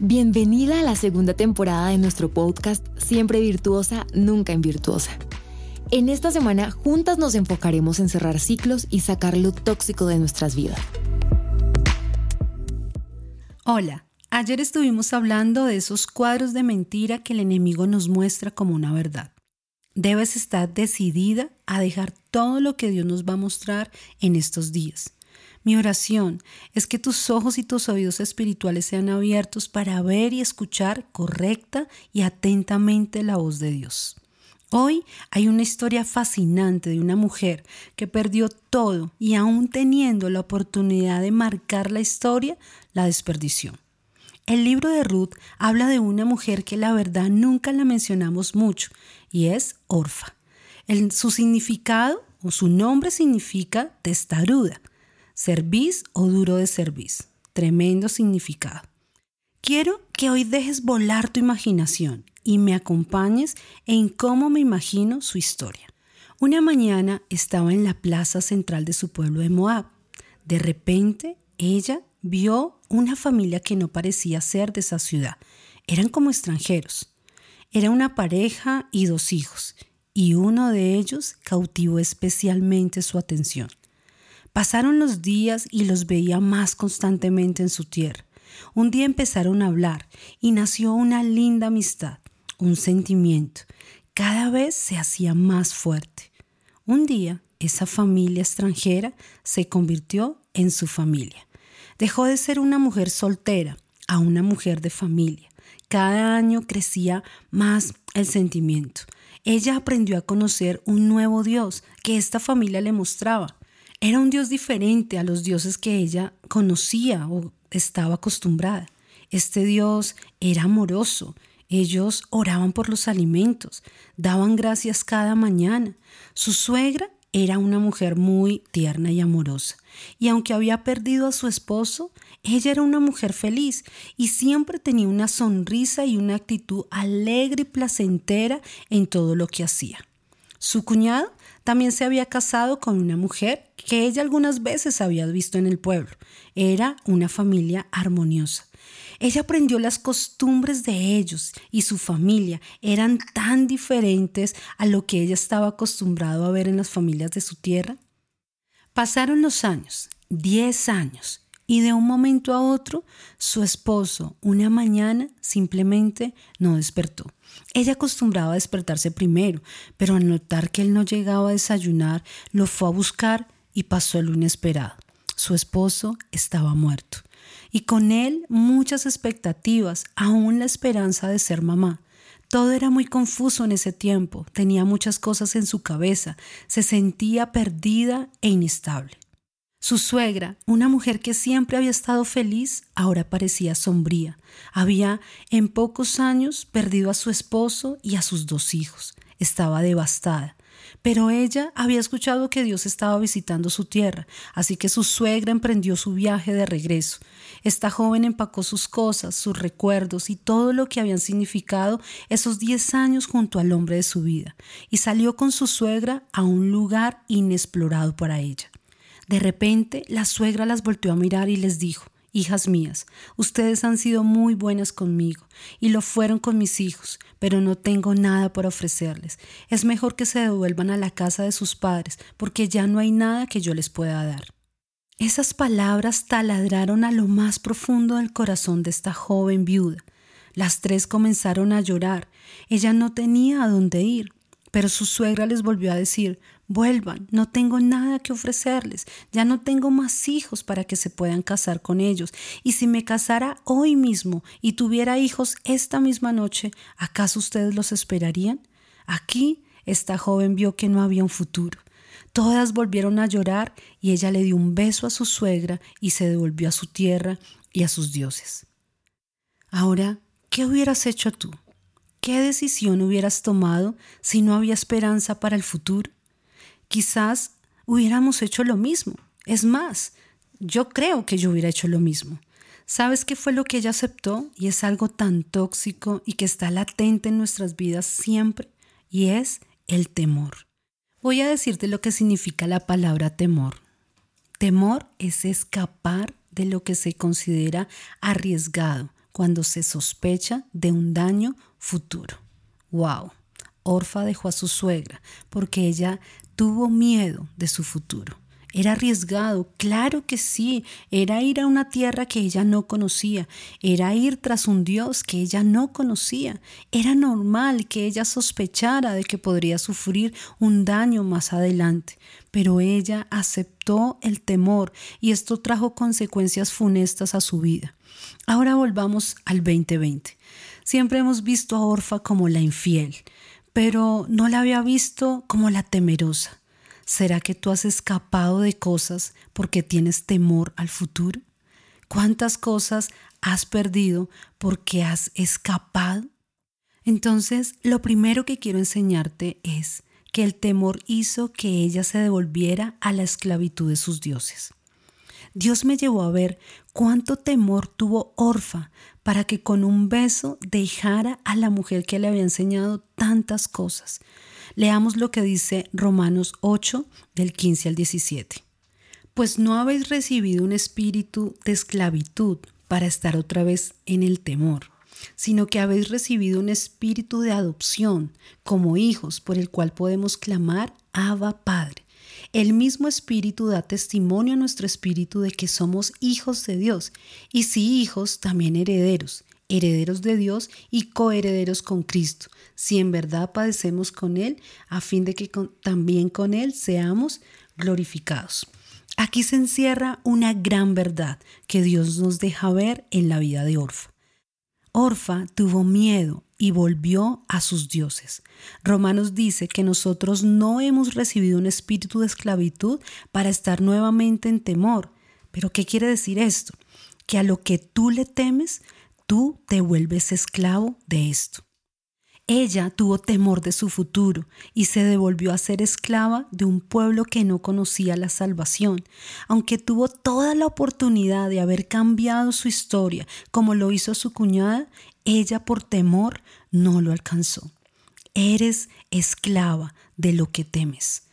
Bienvenida a la segunda temporada de nuestro podcast Siempre Virtuosa, Nunca Invirtuosa. En esta semana juntas nos enfocaremos en cerrar ciclos y sacar lo tóxico de nuestras vidas. Hola, ayer estuvimos hablando de esos cuadros de mentira que el enemigo nos muestra como una verdad. Debes estar decidida a dejar todo lo que Dios nos va a mostrar en estos días. Mi oración es que tus ojos y tus oídos espirituales sean abiertos para ver y escuchar correcta y atentamente la voz de Dios. Hoy hay una historia fascinante de una mujer que perdió todo y aún teniendo la oportunidad de marcar la historia, la desperdició. El libro de Ruth habla de una mujer que la verdad nunca la mencionamos mucho y es Orfa. su significado o su nombre significa testaruda cerviz o duro de cerviz. Tremendo significado. Quiero que hoy dejes volar tu imaginación y me acompañes en cómo me imagino su historia. Una mañana estaba en la plaza central de su pueblo de Moab. De repente, ella vio una familia que no parecía ser de esa ciudad. Eran como extranjeros. Era una pareja y dos hijos, y uno de ellos cautivó especialmente su atención. Pasaron los días y los veía más constantemente en su tierra. Un día empezaron a hablar y nació una linda amistad, un sentimiento. Cada vez se hacía más fuerte. Un día, esa familia extranjera se convirtió en su familia. Dejó de ser una mujer soltera a una mujer de familia. Cada año crecía más el sentimiento. Ella aprendió a conocer un nuevo Dios que esta familia le mostraba. Era un Dios diferente a los dioses que ella conocía o estaba acostumbrada. Este Dios era amoroso. Ellos oraban por los alimentos, daban gracias cada mañana. Su suegra era una mujer muy tierna y amorosa. Y aunque había perdido a su esposo, ella era una mujer feliz y siempre tenía una sonrisa y una actitud alegre y placentera en todo lo que hacía. Su cuñado también se había casado con una mujer que ella algunas veces había visto en el pueblo. Era una familia armoniosa. Ella aprendió las costumbres de ellos y su familia eran tan diferentes a lo que ella estaba acostumbrado a ver en las familias de su tierra. Pasaron los años, diez años, y de un momento a otro su esposo una mañana simplemente no despertó. Ella acostumbraba a despertarse primero, pero al notar que él no llegaba a desayunar, lo fue a buscar y pasó lo inesperado. Su esposo estaba muerto y con él muchas expectativas, aún la esperanza de ser mamá. Todo era muy confuso en ese tiempo, tenía muchas cosas en su cabeza, se sentía perdida e inestable. Su suegra, una mujer que siempre había estado feliz, ahora parecía sombría. Había en pocos años perdido a su esposo y a sus dos hijos. Estaba devastada. Pero ella había escuchado que Dios estaba visitando su tierra, así que su suegra emprendió su viaje de regreso. Esta joven empacó sus cosas, sus recuerdos y todo lo que habían significado esos diez años junto al hombre de su vida, y salió con su suegra a un lugar inexplorado para ella. De repente la suegra las volteó a mirar y les dijo, Hijas mías, ustedes han sido muy buenas conmigo y lo fueron con mis hijos, pero no tengo nada por ofrecerles. Es mejor que se devuelvan a la casa de sus padres, porque ya no hay nada que yo les pueda dar. Esas palabras taladraron a lo más profundo del corazón de esta joven viuda. Las tres comenzaron a llorar. Ella no tenía a dónde ir, pero su suegra les volvió a decir, vuelvan, no tengo nada que ofrecerles, ya no tengo más hijos para que se puedan casar con ellos, y si me casara hoy mismo y tuviera hijos esta misma noche, ¿acaso ustedes los esperarían? Aquí esta joven vio que no había un futuro. Todas volvieron a llorar y ella le dio un beso a su suegra y se devolvió a su tierra y a sus dioses. Ahora, ¿qué hubieras hecho tú? ¿Qué decisión hubieras tomado si no había esperanza para el futuro? Quizás hubiéramos hecho lo mismo. Es más, yo creo que yo hubiera hecho lo mismo. ¿Sabes qué fue lo que ella aceptó? Y es algo tan tóxico y que está latente en nuestras vidas siempre, y es el temor. Voy a decirte lo que significa la palabra temor. Temor es escapar de lo que se considera arriesgado, cuando se sospecha de un daño futuro. ¡Wow! Orfa dejó a su suegra porque ella tuvo miedo de su futuro. Era arriesgado, claro que sí, era ir a una tierra que ella no conocía, era ir tras un Dios que ella no conocía, era normal que ella sospechara de que podría sufrir un daño más adelante, pero ella aceptó el temor y esto trajo consecuencias funestas a su vida. Ahora volvamos al 2020. Siempre hemos visto a Orfa como la infiel, pero no la había visto como la temerosa. ¿Será que tú has escapado de cosas porque tienes temor al futuro? ¿Cuántas cosas has perdido porque has escapado? Entonces, lo primero que quiero enseñarte es que el temor hizo que ella se devolviera a la esclavitud de sus dioses. Dios me llevó a ver cuánto temor tuvo Orfa para que con un beso dejara a la mujer que le había enseñado tantas cosas. Leamos lo que dice Romanos 8 del 15 al 17. Pues no habéis recibido un espíritu de esclavitud para estar otra vez en el temor, sino que habéis recibido un espíritu de adopción como hijos por el cual podemos clamar Abba Padre. El mismo Espíritu da testimonio a nuestro espíritu de que somos hijos de Dios, y si hijos, también herederos, herederos de Dios y coherederos con Cristo, si en verdad padecemos con Él, a fin de que también con Él seamos glorificados. Aquí se encierra una gran verdad que Dios nos deja ver en la vida de Orfa. Orfa tuvo miedo y volvió a sus dioses. Romanos dice que nosotros no hemos recibido un espíritu de esclavitud para estar nuevamente en temor. Pero ¿qué quiere decir esto? Que a lo que tú le temes, tú te vuelves esclavo de esto. Ella tuvo temor de su futuro y se devolvió a ser esclava de un pueblo que no conocía la salvación, aunque tuvo toda la oportunidad de haber cambiado su historia como lo hizo su cuñada, ella por temor no lo alcanzó. Eres esclava de lo que temes.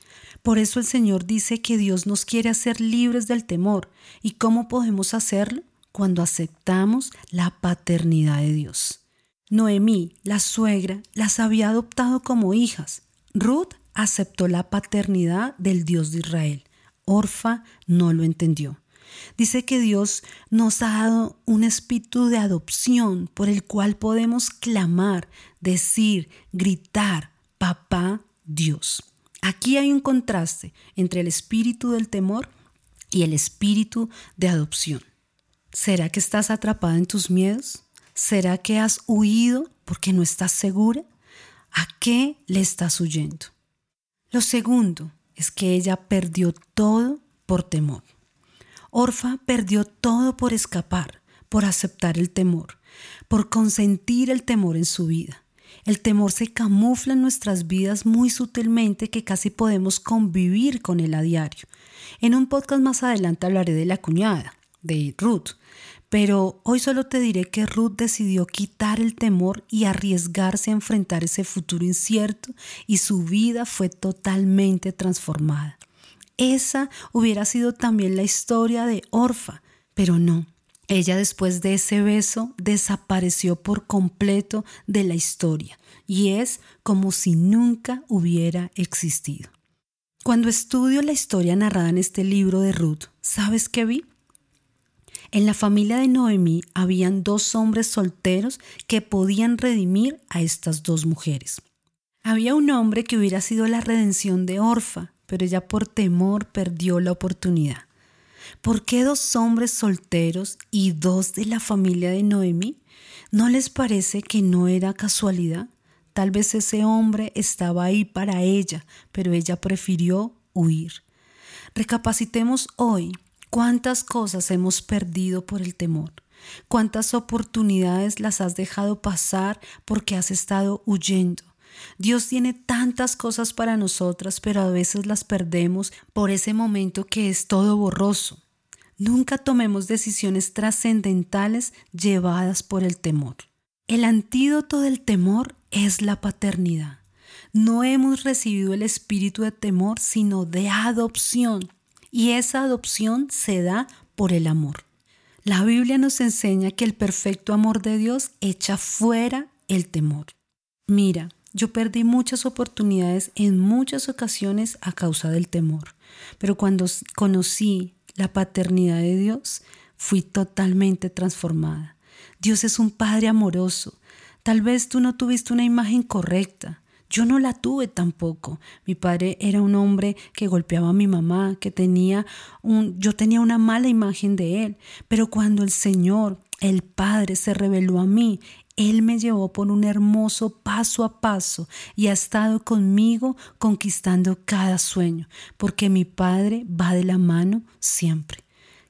Por eso el Señor dice que Dios nos quiere hacer libres del temor. ¿Y cómo podemos hacerlo? Cuando aceptamos la paternidad de Dios. Noemí, la suegra, las había adoptado como hijas. Ruth aceptó la paternidad del Dios de Israel. Orfa no lo entendió. Dice que Dios nos ha dado un espíritu de adopción por el cual podemos clamar, decir, gritar, papá Dios. Aquí hay un contraste entre el espíritu del temor y el espíritu de adopción. ¿Será que estás atrapada en tus miedos? ¿Será que has huido porque no estás segura? ¿A qué le estás huyendo? Lo segundo es que ella perdió todo por temor. Orfa perdió todo por escapar, por aceptar el temor, por consentir el temor en su vida. El temor se camufla en nuestras vidas muy sutilmente que casi podemos convivir con él a diario. En un podcast más adelante hablaré de la cuñada, de Ruth, pero hoy solo te diré que Ruth decidió quitar el temor y arriesgarse a enfrentar ese futuro incierto y su vida fue totalmente transformada. Esa hubiera sido también la historia de Orfa, pero no. Ella después de ese beso desapareció por completo de la historia y es como si nunca hubiera existido. Cuando estudio la historia narrada en este libro de Ruth, ¿sabes qué vi? En la familia de Noemí habían dos hombres solteros que podían redimir a estas dos mujeres. Había un hombre que hubiera sido la redención de Orfa, pero ella por temor perdió la oportunidad. ¿Por qué dos hombres solteros y dos de la familia de Noemí? ¿No les parece que no era casualidad? Tal vez ese hombre estaba ahí para ella, pero ella prefirió huir. Recapacitemos hoy ¿Cuántas cosas hemos perdido por el temor? ¿Cuántas oportunidades las has dejado pasar porque has estado huyendo? Dios tiene tantas cosas para nosotras, pero a veces las perdemos por ese momento que es todo borroso. Nunca tomemos decisiones trascendentales llevadas por el temor. El antídoto del temor es la paternidad. No hemos recibido el espíritu de temor, sino de adopción y esa adopción se da por el amor. La Biblia nos enseña que el perfecto amor de Dios echa fuera el temor. Mira, yo perdí muchas oportunidades en muchas ocasiones a causa del temor, pero cuando conocí la paternidad de Dios, fui totalmente transformada. Dios es un Padre amoroso. Tal vez tú no tuviste una imagen correcta, yo no la tuve tampoco. Mi padre era un hombre que golpeaba a mi mamá, que tenía un yo tenía una mala imagen de él, pero cuando el Señor, el Padre se reveló a mí, él me llevó por un hermoso paso a paso y ha estado conmigo conquistando cada sueño, porque mi Padre va de la mano siempre.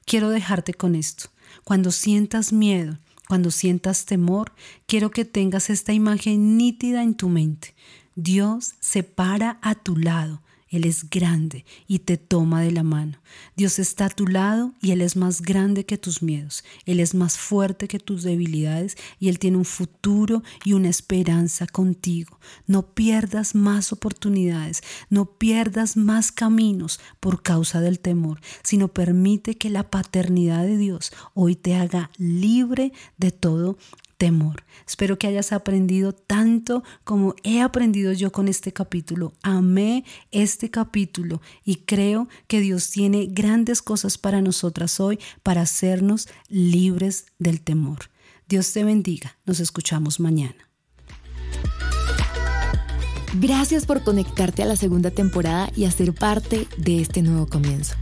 Quiero dejarte con esto. Cuando sientas miedo, cuando sientas temor, quiero que tengas esta imagen nítida en tu mente. Dios se para a tu lado. Él es grande y te toma de la mano. Dios está a tu lado y Él es más grande que tus miedos. Él es más fuerte que tus debilidades y Él tiene un futuro y una esperanza contigo. No pierdas más oportunidades, no pierdas más caminos por causa del temor, sino permite que la paternidad de Dios hoy te haga libre de todo temor. Espero que hayas aprendido tanto como he aprendido yo con este capítulo. Amé este capítulo y creo que Dios tiene grandes cosas para nosotras hoy para hacernos libres del temor. Dios te bendiga. Nos escuchamos mañana. Gracias por conectarte a la segunda temporada y a ser parte de este nuevo comienzo.